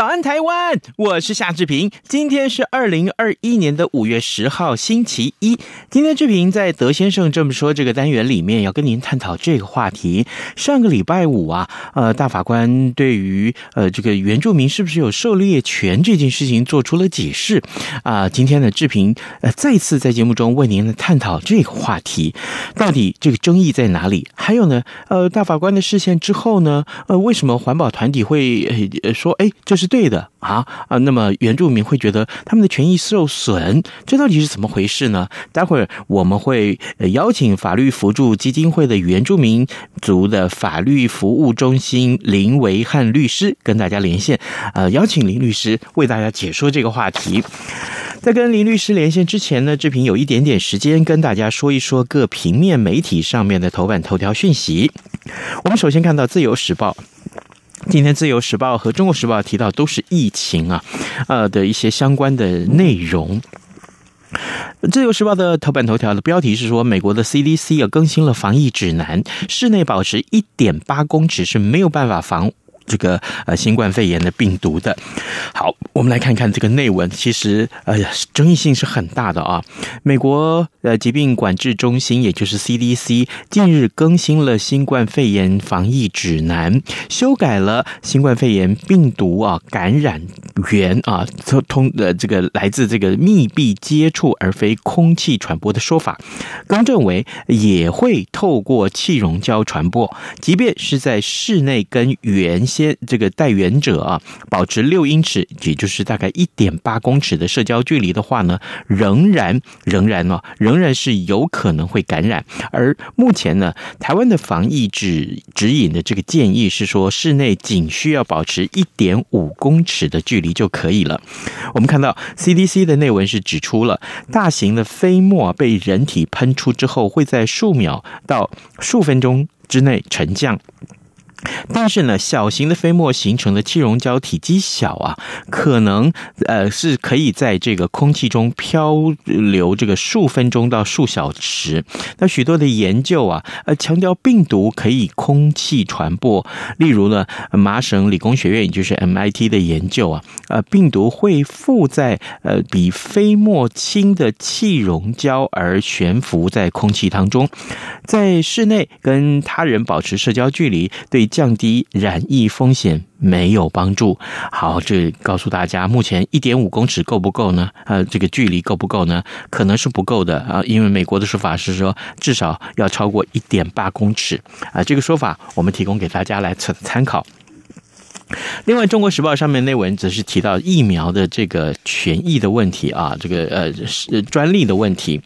早安，台湾！我是夏志平。今天是二零二一年的五月十号，星期一。今天志平在德先生这么说这个单元里面要跟您探讨这个话题。上个礼拜五啊，呃，大法官对于呃这个原住民是不是有狩猎权这件事情做出了解释啊、今天呢，志平呃再次在节目中为您探讨这个话题，到底这个争议在哪里？还有呢，呃，大法官的视线之后呢，呃，为什么环保团体会呃说，哎，这是对的啊啊，那么原住民会觉得他们的权益受损，这到底是怎么回事呢？待会儿我们会邀请法律扶助基金会的原住民族的法律服务中心林维汉律师跟大家连线，呃，邀请林律师为大家解说这个话题。在跟林律师连线之前呢，志平有一点点时间跟大家说一说各平面媒体上面的头版头条讯息。我们首先看到《自由时报》。今天《自由时报》和《中国时报》提到都是疫情啊，呃的一些相关的内容。《自由时报》的头版头条的标题是说，美国的 CDC 啊更新了防疫指南，室内保持一点八公尺是没有办法防。这个呃新冠肺炎的病毒的，好，我们来看看这个内文，其实呃争议性是很大的啊。美国呃疾病管制中心，也就是 CDC，近日更新了新冠肺炎防疫指南，修改了新冠肺炎病毒啊感染源啊通通的这个来自这个密闭接触而非空气传播的说法，更正为也会透过气溶胶传播，即便是在室内跟原先。这个带源者啊，保持六英尺，也就是大概一点八公尺的社交距离的话呢，仍然仍然呢，仍然是有可能会感染。而目前呢，台湾的防疫指指引的这个建议是说，室内仅需要保持一点五公尺的距离就可以了。我们看到 CDC 的内文是指出了，大型的飞沫被人体喷出之后，会在数秒到数分钟之内沉降。但是呢，小型的飞沫形成的气溶胶体积小啊，可能呃是可以在这个空气中漂流这个数分钟到数小时。那许多的研究啊，呃强调病毒可以空气传播。例如呢，麻省理工学院也就是 MIT 的研究啊，呃病毒会附在呃比飞沫轻的气溶胶而悬浮在空气当中，在室内跟他人保持社交距离对。降低染疫风险没有帮助。好，这告诉大家，目前一点五公尺够不够呢？呃，这个距离够不够呢？可能是不够的啊，因为美国的说法是说至少要超过一点八公尺啊。这个说法我们提供给大家来参参考。另外，《中国时报》上面内文则是提到疫苗的这个权益的问题啊，这个呃专利的问题。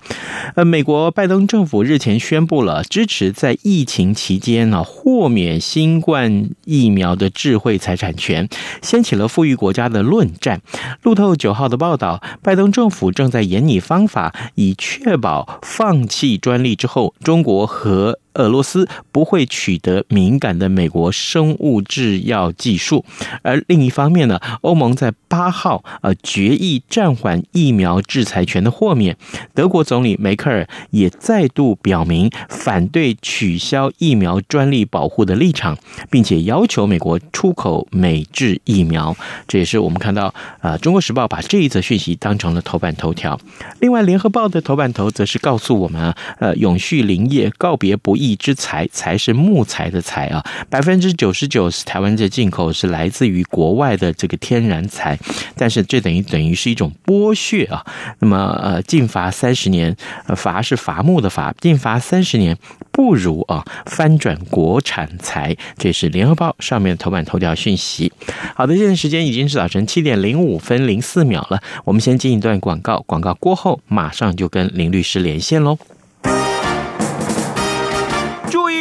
呃，美国拜登政府日前宣布了支持在疫情期间呢豁免新冠疫苗的智慧财产权，掀起了富裕国家的论战。路透九号的报道，拜登政府正在研拟方法，以确保放弃专利之后，中国和俄罗斯不会取得敏感的美国生物制药技术，而另一方面呢，欧盟在八号呃决议暂缓疫苗制裁权的豁免。德国总理梅克尔也再度表明反对取消疫苗专利保护的立场，并且要求美国出口美制疫苗。这也是我们看到啊，《中国时报》把这一则讯息当成了头版头条。另外，《联合报》的头版头则是告诉我们，呃，永续林业告别不义。一之材，材是木材的材啊，百分之九十九是台湾的进口，是来自于国外的这个天然材，但是这等于等于是一种剥削啊。那么呃，禁伐三十年，伐是伐木的伐，禁伐三十年不如啊翻转国产材。这是联合报上面头版头条讯息。好的，现在时间已经是早晨七点零五分零四秒了，我们先进一段广告，广告过后马上就跟林律师连线喽。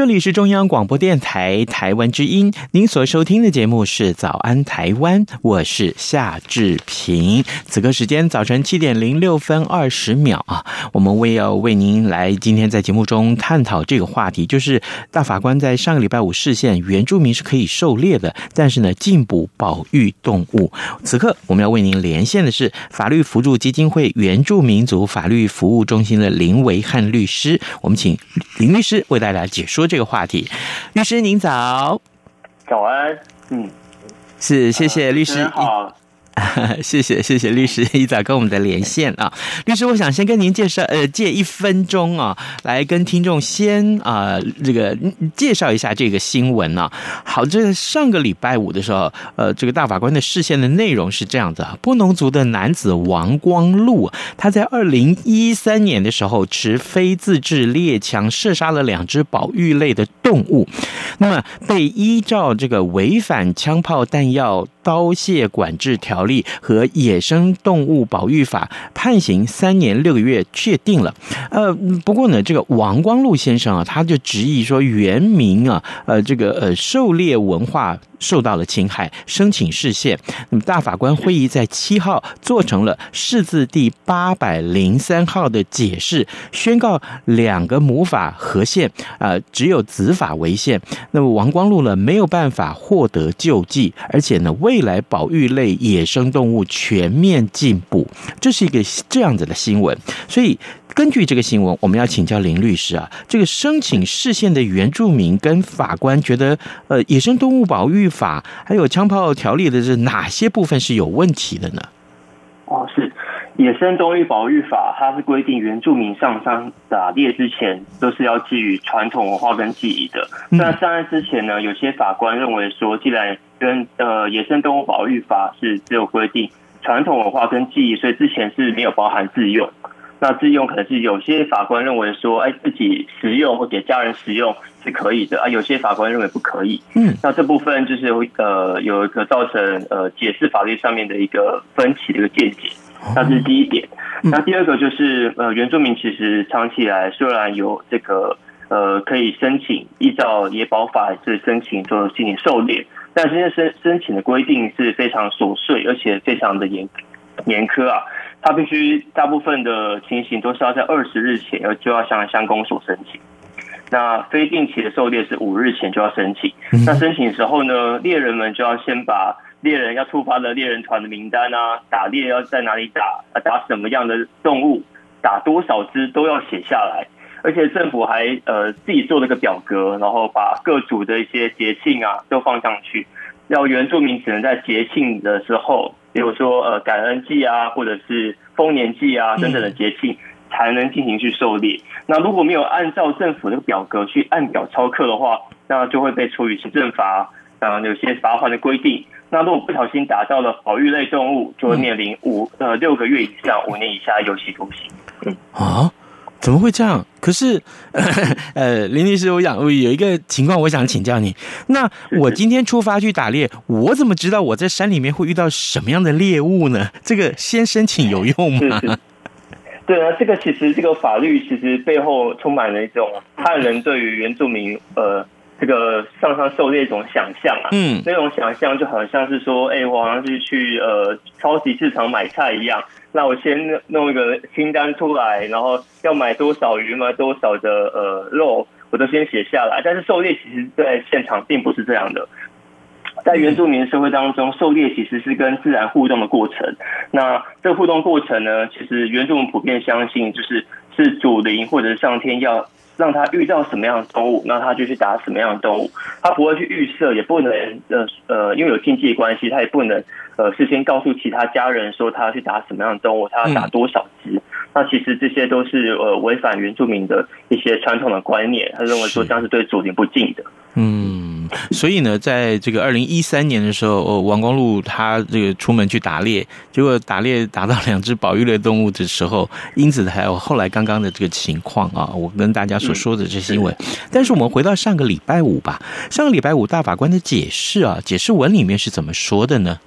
这里是中央广播电台台湾之音，您所收听的节目是《早安台湾》，我是夏志平。此刻时间早晨七点零六分二十秒啊，我们为要为您来今天在节目中探讨这个话题，就是大法官在上个礼拜五释宪，原住民是可以狩猎的，但是呢禁捕保育动物。此刻我们要为您连线的是法律扶助基金会原住民族法律服务中心的林维汉律师，我们请林律师为大家解说。说这个话题，律师您早，早安，嗯，是谢谢律师。好。谢谢谢谢律师一早跟我们的连线啊，律师，我想先跟您介绍，呃，借一分钟啊，来跟听众先啊、呃，这个介绍一下这个新闻呢、啊。好，这上个礼拜五的时候，呃，这个大法官的视线的内容是这样子啊，布农族的男子王光禄，他在二零一三年的时候持非自制猎枪射杀了两只保育类的动物，那么被依照这个违反枪炮弹药刀械管制条例和野生动物保育法判刑三年六个月，确定了。呃，不过呢，这个王光禄先生啊，他就执意说，原民啊，呃，这个呃，狩猎文化。受到了侵害，申请释宪。那么大法官会议在七号做成了释字第八百零三号的解释，宣告两个母法合宪，啊、呃，只有子法违宪。那么王光禄呢，没有办法获得救济，而且呢，为未来保育类野生动物全面进步，这是一个这样子的新闻，所以。根据这个新闻，我们要请教林律师啊，这个申请释宪的原住民跟法官觉得，呃，野生动物保育法还有枪炮条例的这哪些部分是有问题的呢？哦，是野生动物保育法，它是规定原住民上山打猎之前都是要基于传统文化跟记忆的。那上岸之前呢，有些法官认为说，既然跟呃野生动物保育法是只有规定传统文化跟记忆，所以之前是没有包含自用。那自用可能是有些法官认为说，哎，自己食用或给家人食用是可以的啊，有些法官认为不可以。嗯，那这部分就是呃有一个造成呃解释法律上面的一个分歧的一个见解，那这是第一点。那第二个就是呃原住民其实长期以来虽然有这个呃可以申请依照野保法是申请做进行狩猎，但是现在申申请的规定是非常琐碎，而且非常的严严苛啊。他必须大部分的情形都是要在二十日前要就要向乡公所申请，那非定期的狩猎是五日前就要申请。那申请的时候呢，猎人们就要先把猎人要出发的猎人团的名单啊，打猎要在哪里打，打什么样的动物，打多少只都要写下来，而且政府还呃自己做了个表格，然后把各组的一些节庆啊都放上去，要原住民只能在节庆的时候。比如说，呃，感恩祭啊，或者是丰年祭啊等等的节庆，才能进行去狩猎。那如果没有按照政府的表格去按表操课的话，那就会被处以行政罚，啊，有些罚款的规定。那如果不小心打到了保育类动物，就会面临五呃六个月以上五年以下有期徒刑。嗯啊。怎么会这样？可是，呃，林律师，我想我有一个情况，我想请教你。那我今天出发去打猎，我怎么知道我在山里面会遇到什么样的猎物呢？这个先申请有用吗？对啊，这个其实这个法律其实背后充满了一种汉人对于原住民呃这个上山狩猎一种想象啊。嗯，那种想象就好像是说，哎，我好像是去呃超级市场买菜一样。那我先弄一个清单出来，然后要买多少鱼，买多少的呃肉，我都先写下来。但是狩猎其实在现场并不是这样的，在原住民社会当中，狩猎其实是跟自然互动的过程。那这个互动过程呢，其实原住民普遍相信，就是是主灵或者是上天要。让他遇到什么样的动物，那他就去打什么样的动物。他不会去预设，也不能呃呃，因为有经济关系，他也不能呃事先告诉其他家人说他要去打什么样的动物，他要打多少只。嗯、那其实这些都是呃违反原住民的一些传统的观念。他认为说这样是对祖灵不敬的。嗯。所以呢，在这个二零一三年的时候，王光禄他这个出门去打猎，结果打猎打到两只保育类动物的时候，因此还有后来刚刚的这个情况啊，我跟大家所说的这些新闻。但是我们回到上个礼拜五吧，上个礼拜五大法官的解释啊，解释文里面是怎么说的呢？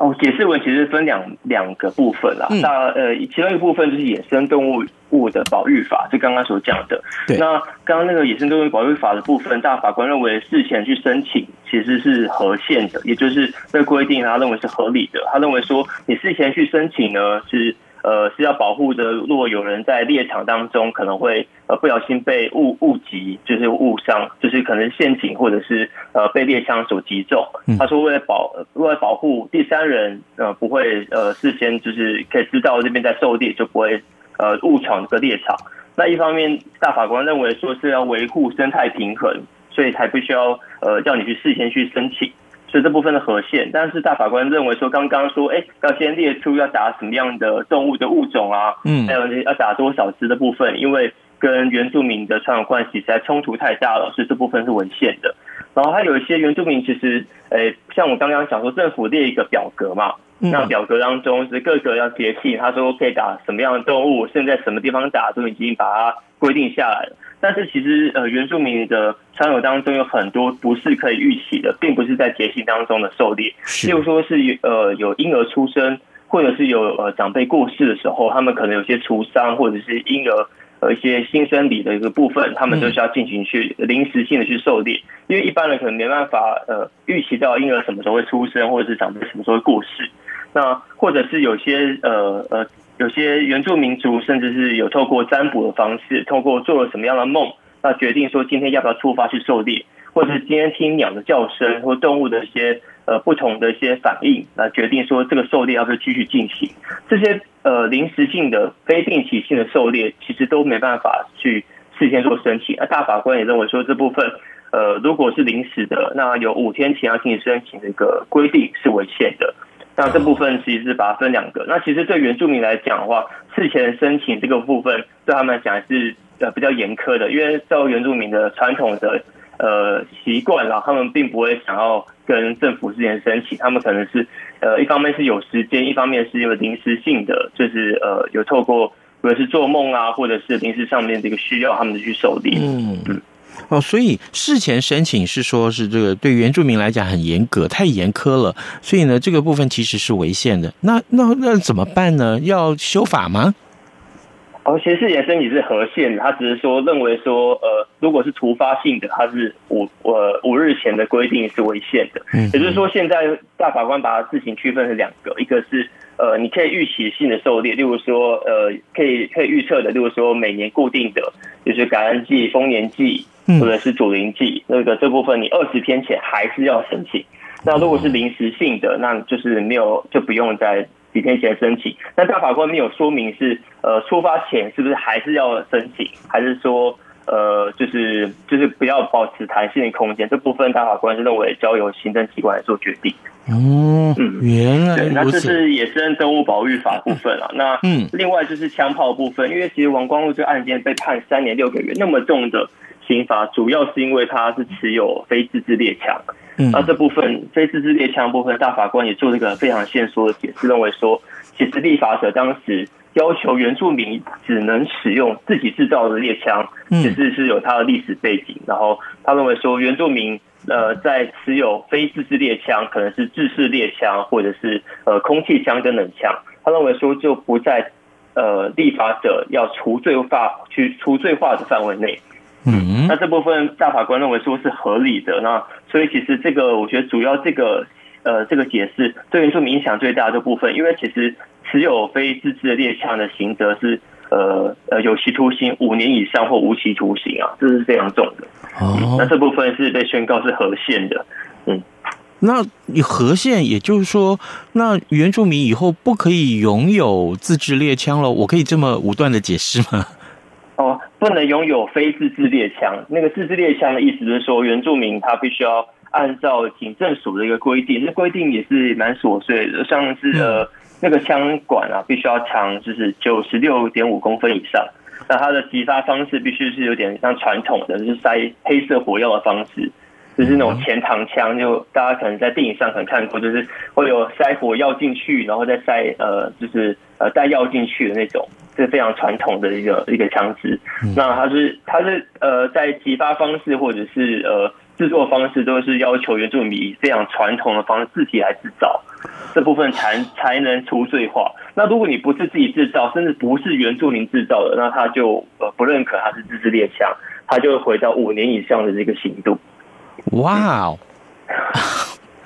哦，解释文其实分两两个部分啦。那呃，其中一个部分就是野生动物物的保育法，就刚刚所讲的。对。那刚刚那个野生动物保育法的部分，大法官认为事前去申请其实是合宪的，也就是这规定，他认为是合理的。他认为说，你事前去申请呢是。呃，是要保护的。如果有人在猎场当中可能会呃不小心被误误击，就是误伤，就是可能陷阱或者是呃被猎枪所击中。他说为了保为了保护第三人呃不会呃事先就是可以知道这边在狩猎，就不会呃误闯这个猎场。那一方面，大法官认为说是要维护生态平衡，所以才不需要呃叫你去事先去申请。所以这部分的合宪，但是大法官认为说，刚刚说，哎，要先列出要打什么样的动物的物种啊，嗯，还有要打多少只的部分，因为跟原住民的传统关系实在冲突太大了，所以这部分是违宪的。然后还有一些原住民其实，哎，像我刚刚讲说，政府列一个表格嘛，那表格当中是各个要节气，他说可以打什么样的动物，现在什么地方打，都已经把它规定下来了。但是其实呃，原住民的传统当中有很多不是可以预期的，并不是在节气当中的狩猎，例如说是呃有婴儿出生，或者是有呃长辈过世的时候，他们可能有些除丧，或者是婴儿呃一些新生理的一个部分，他们都需要进行去临时性的去狩猎，因为一般人可能没办法呃预期到婴儿什么时候会出生，或者是长辈什么时候会过世，那或者是有些呃呃。有些原住民族甚至是有透过占卜的方式，透过做了什么样的梦，那决定说今天要不要出发去狩猎，或者是今天听鸟的叫声或动物的一些呃不同的一些反应，那决定说这个狩猎要不要继续进行。这些呃临时性的、非定期性的狩猎，其实都没办法去事先做申请。那大法官也认为说这部分呃如果是临时的，那有五天前要进行申请的一个规定是违宪的。那这部分其实是把它分两个。那其实对原住民来讲的话，事前申请这个部分对他们来讲是呃比较严苛的，因为照原住民的传统的呃习惯啦，他们并不会想要跟政府之前申请，他们可能是呃一方面是有时间，一方面是因为临时性的，就是呃有透过无论是做梦啊，或者是临时上面这个需要，他们就去受理。嗯嗯。哦，所以事前申请是说，是这个对原住民来讲很严格，太严苛了。所以呢，这个部分其实是违宪的。那那那怎么办呢？要修法吗？哦，其实事前申请是合宪的，他只是说认为说，呃，如果是突发性的，他是五呃五日前的规定是违宪的。嗯，也就是说，现在大法官把它自行区分成两个，一个是呃你可以预期性的狩猎，例如说呃可以可以预测的，例如说每年固定的，就是感恩季、丰年祭。或者是祖灵祭，那个这部分你二十天前还是要申请。那如果是临时性的，那就是没有就不用在几天前申请。那大法官没有说明是呃出发前是不是还是要申请，还是说呃就是就是不要保持弹性的空间？这部分大法官是认为交由行政机关来做决定。哦，嗯，原来对，那这是野生动物保育法部分啊。那嗯，另外就是枪炮部分，因为其实王光禄这个案件被判三年六个月，那么重的。刑罚主要是因为他是持有非自制猎枪，嗯，那这部分非自制猎枪部分，大法官也做了一个非常线索的解释，认为说，其实立法者当时要求原住民只能使用自己制造的猎枪，其实是有它的历史背景。然后他认为说，原住民呃在持有非自制猎枪，可能是制式猎枪或者是呃空气枪跟冷枪，他认为说就不在呃立法者要除罪化去除罪化的范围内。嗯，那这部分大法官认为说是合理的，那所以其实这个我觉得主要这个呃这个解释对原住民影响最大的部分，因为其实持有非自制的猎枪的刑责是呃呃有期徒刑五年以上或无期徒刑啊，这是非常重的。哦、嗯，那这部分是被宣告是合宪的。嗯，那你合宪，也就是说，那原住民以后不可以拥有自制猎枪了？我可以这么武断的解释吗？哦，不能拥有非自制猎枪。那个自制猎枪的意思就是说，原住民他必须要按照警政署的一个规定，这规定也是蛮琐碎的，像是呃那个枪管啊，必须要长就是九十六点五公分以上。那它的击发方式必须是有点像传统的，就是塞黑色火药的方式，就是那种钱膛枪，就大家可能在电影上可能看过，就是会有塞火药进去，然后再塞呃就是呃带药进去的那种。是非常传统的一个一个枪支，那它是它是呃在击发方式或者是呃制作方式都是要求原住民以非常传统的方式自己来制造，这部分才才能除罪化。那如果你不是自己制造，甚至不是原住民制造的，那他就呃不认可它是自制猎枪，他就会回到五年以上的这个刑度。哇哦！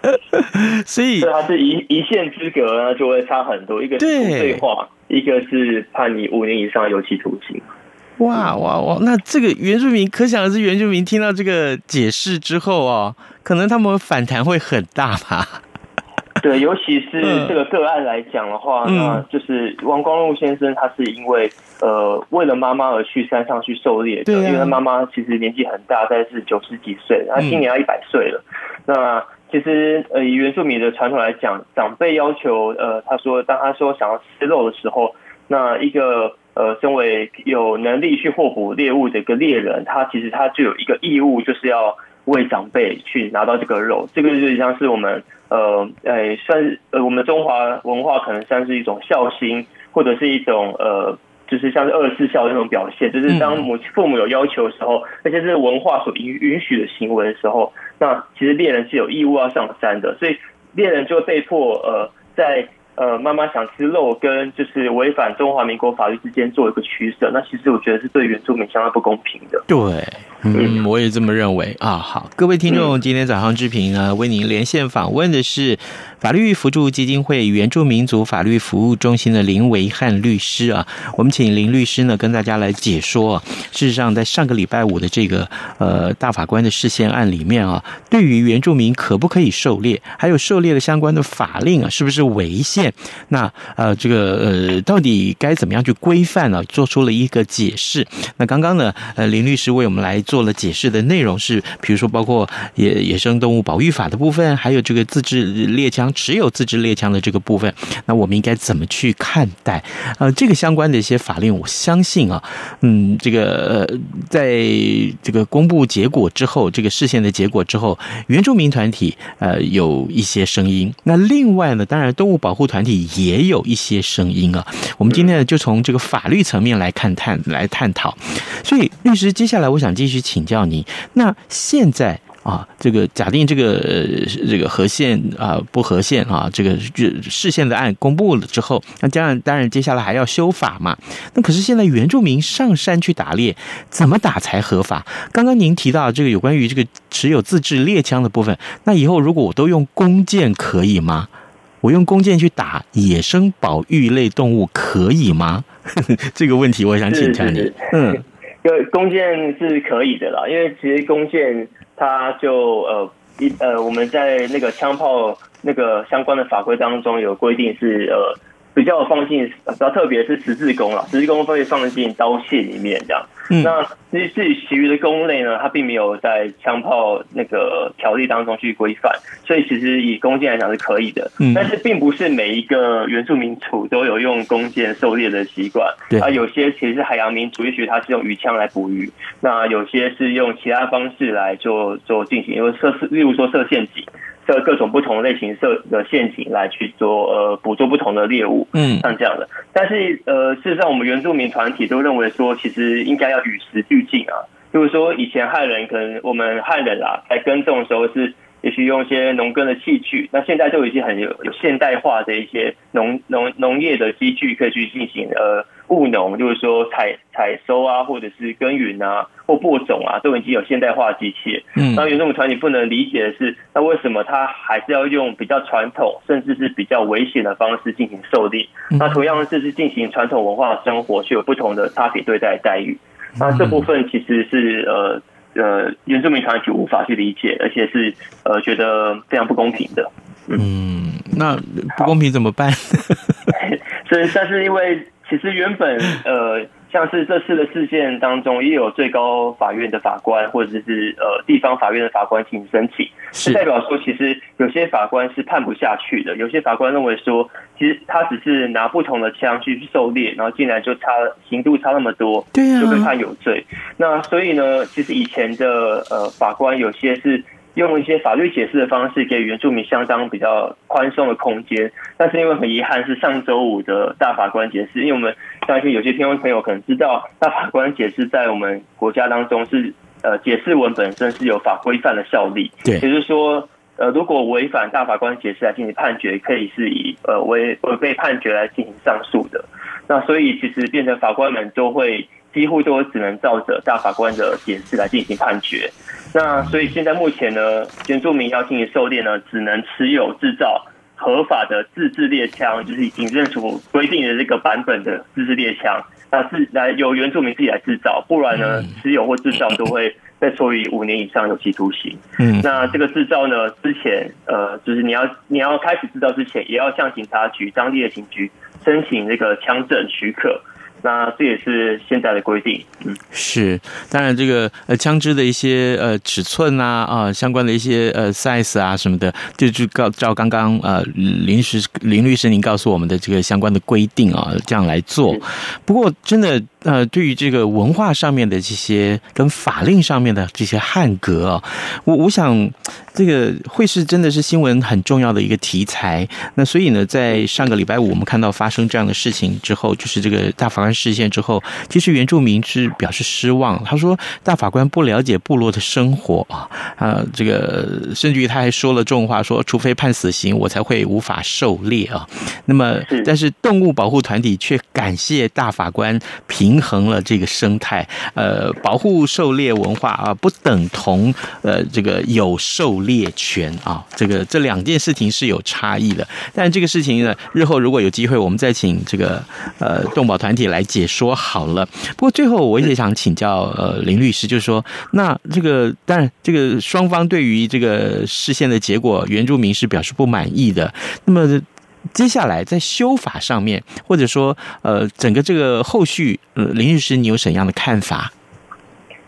所以它是一一线之隔呢，就会差很多。一个是对话。一个是判你五年以上有期徒刑。哇哇哇！那这个原住民，可想而知，原住民听到这个解释之后哦，可能他们反弹会很大吧？对，尤其是这个个案来讲的话，嗯、那就是王光禄先生，他是因为呃为了妈妈而去山上去狩猎的，因为他妈妈其实年纪很大，大概是九十几岁，他今年要一百岁了。嗯、那其实，呃，以原住民的传统来讲，长辈要求，呃，他说，当他说想要吃肉的时候，那一个，呃，身为有能力去获捕猎物的一个猎人，他其实他就有一个义务，就是要为长辈去拿到这个肉。这个就像是我们，呃，哎，算是，呃，我们的中华文化可能算是一种孝心，或者是一种，呃。就是像是二十四孝的那种表现，就是当母父母有要求的时候，而且是文化所允允许的行为的时候，那其实猎人是有义务要上山的，所以猎人就被迫呃在。呃，妈妈想吃肉，跟就是违反中华民国法律之间做一个取舍，那其实我觉得是对原住民相当不公平的。对，嗯，我也这么认为啊。好，各位听众，今天早上志平呢，为您连线访问的是法律扶助基金会原住民族法律服务中心的林维汉律师啊。我们请林律师呢跟大家来解说。啊事实上，在上个礼拜五的这个呃大法官的释宪案里面啊，对于原住民可不可以狩猎，还有狩猎的相关的法令啊，是不是违宪？那呃，这个呃，到底该怎么样去规范呢？做出了一个解释。那刚刚呢，呃，林律师为我们来做了解释的内容是，比如说包括野野生动物保育法的部分，还有这个自制猎枪持有自制猎枪的这个部分。那我们应该怎么去看待？呃，这个相关的一些法令，我相信啊，嗯，这个呃，在这个公布结果之后，这个释宪的结果之后，原住民团体呃有一些声音。那另外呢，当然动物保护团。团体也有一些声音啊，我们今天呢就从这个法律层面来看探来探讨。所以律师，接下来我想继续请教您，那现在啊，这个假定这个这个合宪啊不合宪啊，这个释宪的案公布了之后，那当然当然接下来还要修法嘛。那可是现在原住民上山去打猎，怎么打才合法？刚刚您提到这个有关于这个持有自制猎枪的部分，那以后如果我都用弓箭可以吗？我用弓箭去打野生保育类动物可以吗？这个问题我想请教你。嗯，因为弓箭是可以的啦，因为其实弓箭它就呃一呃我们在那个枪炮那个相关的法规当中有规定是呃。比较放进，比较特别是十字弓了，十字弓会放进刀械里面这样。嗯、那至于至于其余的弓类呢，它并没有在枪炮那个条例当中去规范，所以其实以弓箭来讲是可以的。嗯、但是并不是每一个原住民族都有用弓箭狩猎的习惯。对啊，有些其实是海洋民族，也许它是用鱼枪来捕鱼，那有些是用其他方式来做做进行，因为设例如说设陷阱。设各种不同类型设的陷阱来去做呃捕捉不同的猎物，嗯，像这样的。但是呃，事实上我们原住民团体都认为说，其实应该要与时俱进啊。就是说，以前汉人可能我们汉人啊，在耕种的时候是也许用一些农耕的器具。那现在就已经很有有现代化的一些农农农业的机具可以去进行呃务农，就是说采采收啊，或者是耕耘啊，或播种啊，都已经有现代化的机器。嗯，那原住民团体不能理解的是，那为什么他还是要用比较传统，甚至是比较危险的方式进行狩猎？那同样这是进行传统文化的生活，却有不同的差别对待待遇。那这部分其实是呃。呃，原住民团体无法去理解，而且是呃觉得非常不公平的。嗯，嗯，那不公平怎么办？所以，但是因为其实原本呃。像是这次的事件当中，也有最高法院的法官或者是呃地方法院的法官进行申请，是代表说，其实有些法官是判不下去的。有些法官认为说，其实他只是拿不同的枪去狩猎，然后竟然就差刑度差那么多，对啊，就被判有罪。那所以呢，其实以前的呃法官有些是。用一些法律解释的方式给原住民相当比较宽松的空间，但是因为很遗憾是上周五的大法官解释，因为我们相信有些听众朋友可能知道，大法官解释在我们国家当中是呃解释文本身是有法规范的效力，对，也就是说呃如果违反大法官解释来进行判决，可以是以呃违违背判决来进行上诉的，那所以其实变成法官们都会。几乎都只能照着大法官的解释来进行判决。那所以现在目前呢，原住民要进行狩猎呢，只能持有制造合法的自制猎枪，就是已经认出规定的这个版本的自制猎枪，那是来由原住民自己来制造，不然呢，持有或制造都会被处以五年以上有期徒刑。嗯，那这个制造呢，之前呃，就是你要你要开始制造之前，也要向警察局当地的警局申请这个枪证许可。那这也是现在的规定，嗯，是，当然这个呃枪支的一些呃尺寸啊啊相关的一些呃 size 啊什么的，就就告照刚刚呃林律师林律师您告诉我们的这个相关的规定啊，这样来做。不过真的呃对于这个文化上面的这些跟法令上面的这些汉格啊，我我想这个会是真的是新闻很重要的一个题材。那所以呢，在上个礼拜五我们看到发生这样的事情之后，就是这个大法官。事件之后，其实原住民是表示失望。他说：“大法官不了解部落的生活啊，啊，这个甚至于他还说了重话，说除非判死刑，我才会无法狩猎啊。那么，但是动物保护团体却感谢大法官平衡了这个生态。呃，保护狩猎文化啊，不等同呃这个有狩猎权啊。这个这两件事情是有差异的。但这个事情呢，日后如果有机会，我们再请这个呃动保团体来。”解说好了，不过最后我也想请教呃林律师，就是说，那这个当然这个双方对于这个事件的结果，原住民是表示不满意的。那么接下来在修法上面，或者说呃整个这个后续，呃林律师你有什么样的看法？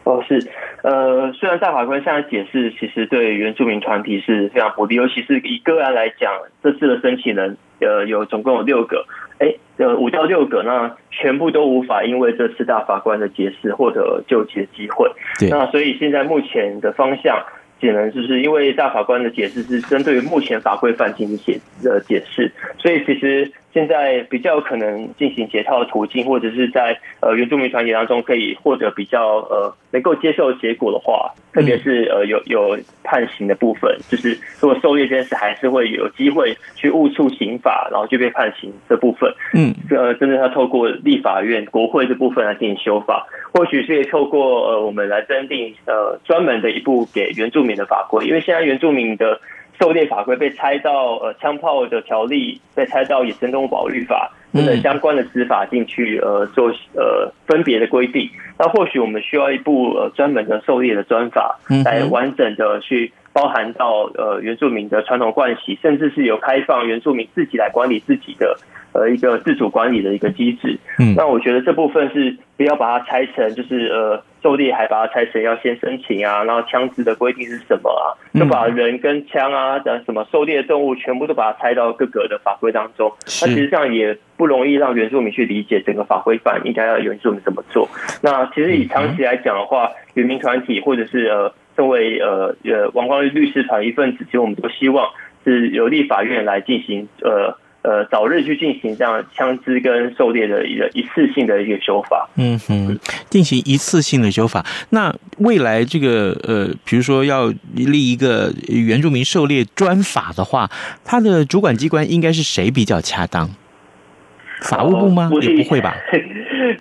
哦，是呃，虽然大法官现在解释其实对原住民团体是非常不利，尤其是以个案来讲，这次的申请人呃有总共有六个。哎，呃，五到六个，那全部都无法因为这次大法官的解释获得救济的机会。对，那所以现在目前的方向，只能就是因为大法官的解释。是针对于目前法规范进行解的解释，所以其实。现在比较有可能进行解套的途径，或者是在呃原住民团体当中可以获得比较呃能够接受的结果的话，特别是呃有有判刑的部分，就是如果狩猎这件事还是会有机会去误触刑法，然后就被判刑这部分，嗯，呃，真的要透过立法院国会这部分来进行修法，或许是也透过呃我们来增订呃专门的一部给原住民的法规，因为现在原住民的。狩猎法规被拆到呃枪炮的条例，被拆到野生动物保育法等等相关的执法进去呃做呃分别的规定。那或许我们需要一部呃专门的狩猎的专法，来完整的去包含到呃原住民的传统惯习，甚至是有开放原住民自己来管理自己的呃一个自主管理的一个机制。嗯，那我觉得这部分是不要把它拆成就是呃。狩猎还把它拆成要先申请啊，然后枪支的规定是什么啊？就把人跟枪啊的什么狩猎动物全部都把它拆到各个的法规当中。那其实这样也不容易让原住民去理解整个法规范应该要原住民怎么做。那其实以长期来讲的话，原民团体或者是呃，作为呃呃王光律律师团一份子，其实我们都希望是由立法院来进行呃。呃早日去进行这样枪支跟狩猎的一个一次性的一个修法。嗯哼，进行一次性的修法。那未来这个呃，比如说要立一个原住民狩猎专法的话，它的主管机关应该是谁比较恰当？法务部吗？也不会吧。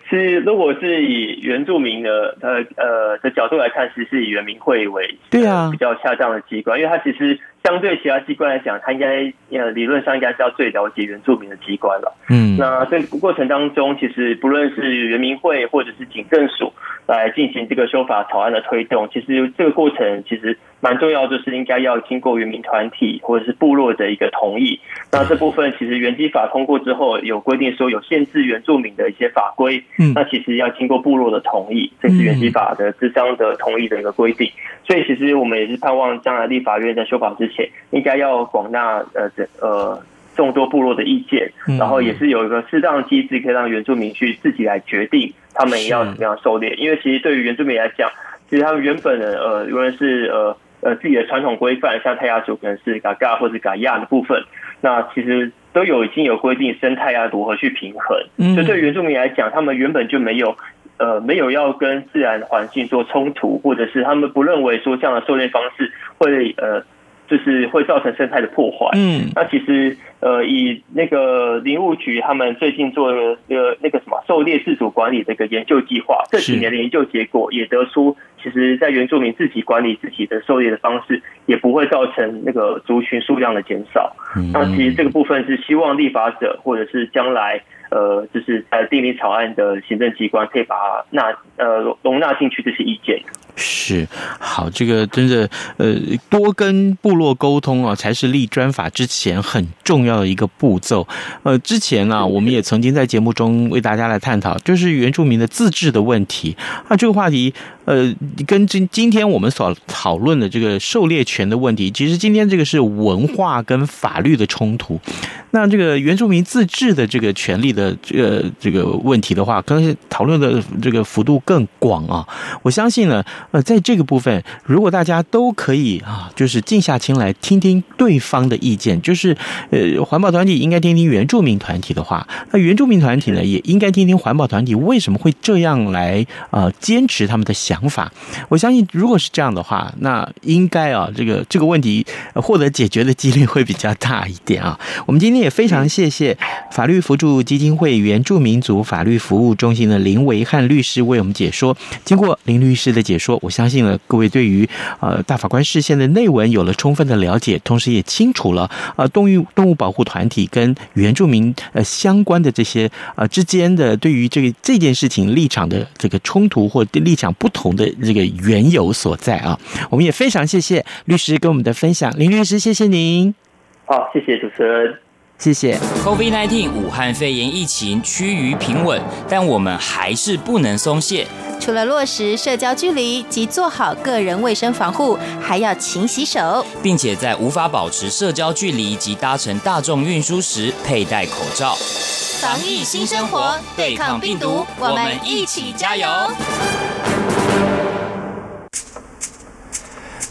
是，如果是以原住民的呃呃的角度来看，其实是以原民会为对啊比较恰当的机关，因为它其实相对其他机关来讲，它应该呃理论上应该是要最了解原住民的机关了。嗯，那在过程当中，其实不论是原民会或者是警政署来进行这个修法草案的推动，其实这个过程其实蛮重要，就是应该要经过原民团体或者是部落的一个同意。那这部分其实原基法通过之后，有规定说有限制原住民的一些法规。嗯，那其实要经过部落的同意，这是原基法的咨商的同意的一个规定。所以其实我们也是盼望将来立法院在修法之前，应该要广纳呃这呃众多部落的意见，然后也是有一个适当的机制，可以让原住民去自己来决定他们要怎么样狩猎。因为其实对于原住民来讲，其实他们原本的呃无论是呃呃自己的传统规范，像泰雅族可能是嘎嘎或者嘎亚的部分，那其实。都有已经有规定生态要如何去平衡，嗯，就对原住民来讲，他们原本就没有呃没有要跟自然环境做冲突，或者是他们不认为说这样的狩猎方式会呃就是会造成生态的破坏。嗯，那其实呃以那个林务局他们最近做的那个那个什么狩猎自主管理的一个研究计划，这几年的研究结果也得出，其实在原住民自己管理自己的狩猎的方式，也不会造成那个族群数量的减少。那其实这个部分是希望立法者或者是将来呃，就是呃订立草案的行政机关可以把它纳呃容纳进去这些意见。是，好，这个真的呃，多跟部落沟通啊，才是立专法之前很重要的一个步骤。呃，之前啊，我们也曾经在节目中为大家来探讨，就是原住民的自治的问题啊，这个话题。呃，跟今今天我们所讨论的这个狩猎权的问题，其实今天这个是文化跟法律的冲突。那这个原住民自治的这个权利的这个这个问题的话，可能讨论的这个幅度更广啊。我相信呢，呃，在这个部分，如果大家都可以啊，就是静下心来听听对方的意见，就是呃，环保团体应该听听原住民团体的话，那原住民团体呢，也应该听听环保团体为什么会这样来啊坚持他们的想想法，我相信如果是这样的话，那应该啊，这个这个问题获得解决的几率会比较大一点啊。我们今天也非常谢谢法律扶助基金会原住民族法律服务中心的林维汉律师为我们解说。经过林律师的解说，我相信呢，各位对于呃大法官释宪的内文有了充分的了解，同时也清楚了啊，动物动物保护团体跟原住民呃相关的这些呃之间的对于这个这件事情立场的这个冲突或立场不同。的这个缘由所在啊，我们也非常谢谢律师跟我们的分享，林律师，谢谢您。好，谢谢主持人，谢谢。COVID-19 武汉肺炎疫情趋于平稳，但我们还是不能松懈。除了落实社交距离及做好个人卫生防护，还要勤洗手，并且在无法保持社交距离及搭乘大众运输时佩戴口罩。防疫新生活，对抗病毒，我们一起加油。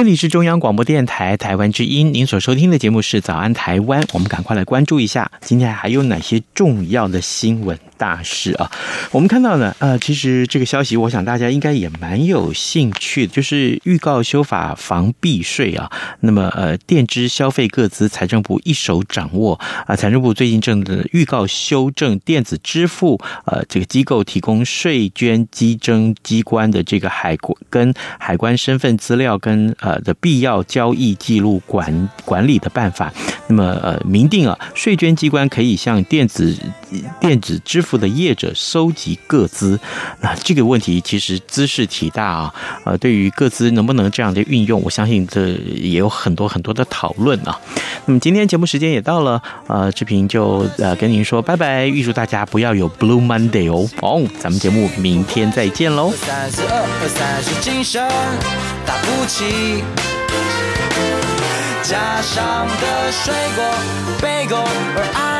这里是中央广播电台台湾之音，您所收听的节目是《早安台湾》，我们赶快来关注一下，今天还有哪些重要的新闻。大事啊？我们看到呢，呃，其实这个消息，我想大家应该也蛮有兴趣的，就是预告修法防避税啊。那么，呃，电支消费各资，财政部一手掌握啊。财政部最近正的预告修正电子支付，呃，这个机构提供税捐稽征机关的这个海关跟海关身份资料跟。呃的必要交易记录管管理的办法。那么呃，明定啊，税捐机关可以向电子电子支付的业者收集个资。那这个问题其实姿势体大啊。呃，对于个资能不能这样的运用，我相信这也有很多很多的讨论啊。那么今天节目时间也到了，呃，志平就呃跟您说拜拜，预祝大家不要有 Blue Monday 哦。哦，咱们节目明天再见喽。三十二和三十精神打不起，加上的水果贝果而 Ice Tea，